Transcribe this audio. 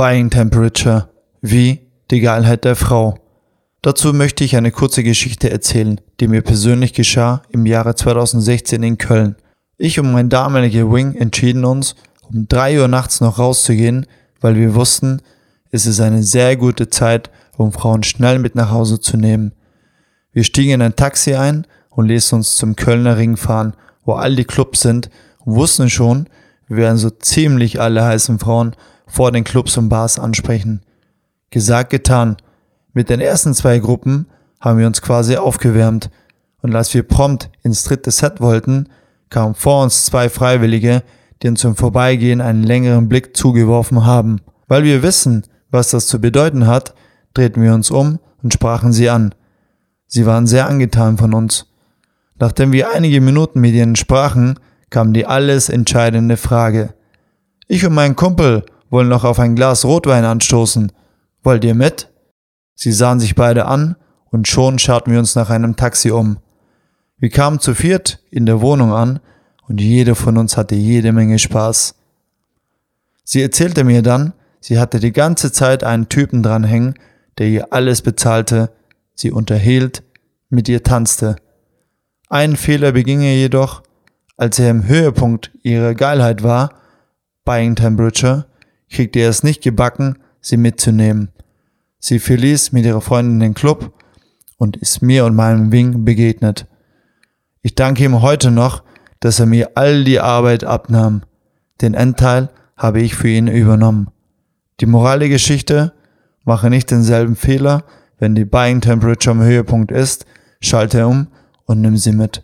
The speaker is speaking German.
Buying Temperature wie die Geilheit der Frau. Dazu möchte ich eine kurze Geschichte erzählen, die mir persönlich geschah im Jahre 2016 in Köln. Ich und mein damaliger Wing entschieden uns, um 3 Uhr nachts noch rauszugehen, weil wir wussten, es ist eine sehr gute Zeit, um Frauen schnell mit nach Hause zu nehmen. Wir stiegen in ein Taxi ein und ließen uns zum Kölner Ring fahren, wo all die Clubs sind und wussten schon, wir werden so ziemlich alle heißen Frauen vor den Clubs und Bars ansprechen. Gesagt, getan. Mit den ersten zwei Gruppen haben wir uns quasi aufgewärmt und als wir prompt ins dritte Set wollten, kamen vor uns zwei Freiwillige, die uns zum Vorbeigehen einen längeren Blick zugeworfen haben. Weil wir wissen, was das zu bedeuten hat, drehten wir uns um und sprachen sie an. Sie waren sehr angetan von uns. Nachdem wir einige Minuten mit ihnen sprachen, kam die alles entscheidende Frage. Ich und mein Kumpel wollen noch auf ein Glas Rotwein anstoßen. Wollt ihr mit? Sie sahen sich beide an und schon schauten wir uns nach einem Taxi um. Wir kamen zu viert in der Wohnung an und jede von uns hatte jede Menge Spaß. Sie erzählte mir dann, sie hatte die ganze Zeit einen Typen dranhängen, der ihr alles bezahlte, sie unterhielt, mit ihr tanzte. Einen Fehler beging er jedoch, als er im Höhepunkt ihrer Geilheit war, Buying Temperature, kriegte er es nicht gebacken, sie mitzunehmen. Sie verließ mit ihrer Freundin den Club und ist mir und meinem Wing begegnet. Ich danke ihm heute noch, dass er mir all die Arbeit abnahm. Den Endteil habe ich für ihn übernommen. Die Moral der Geschichte, mache nicht denselben Fehler, wenn die Buying Temperature am Höhepunkt ist, schalte um und nimm sie mit.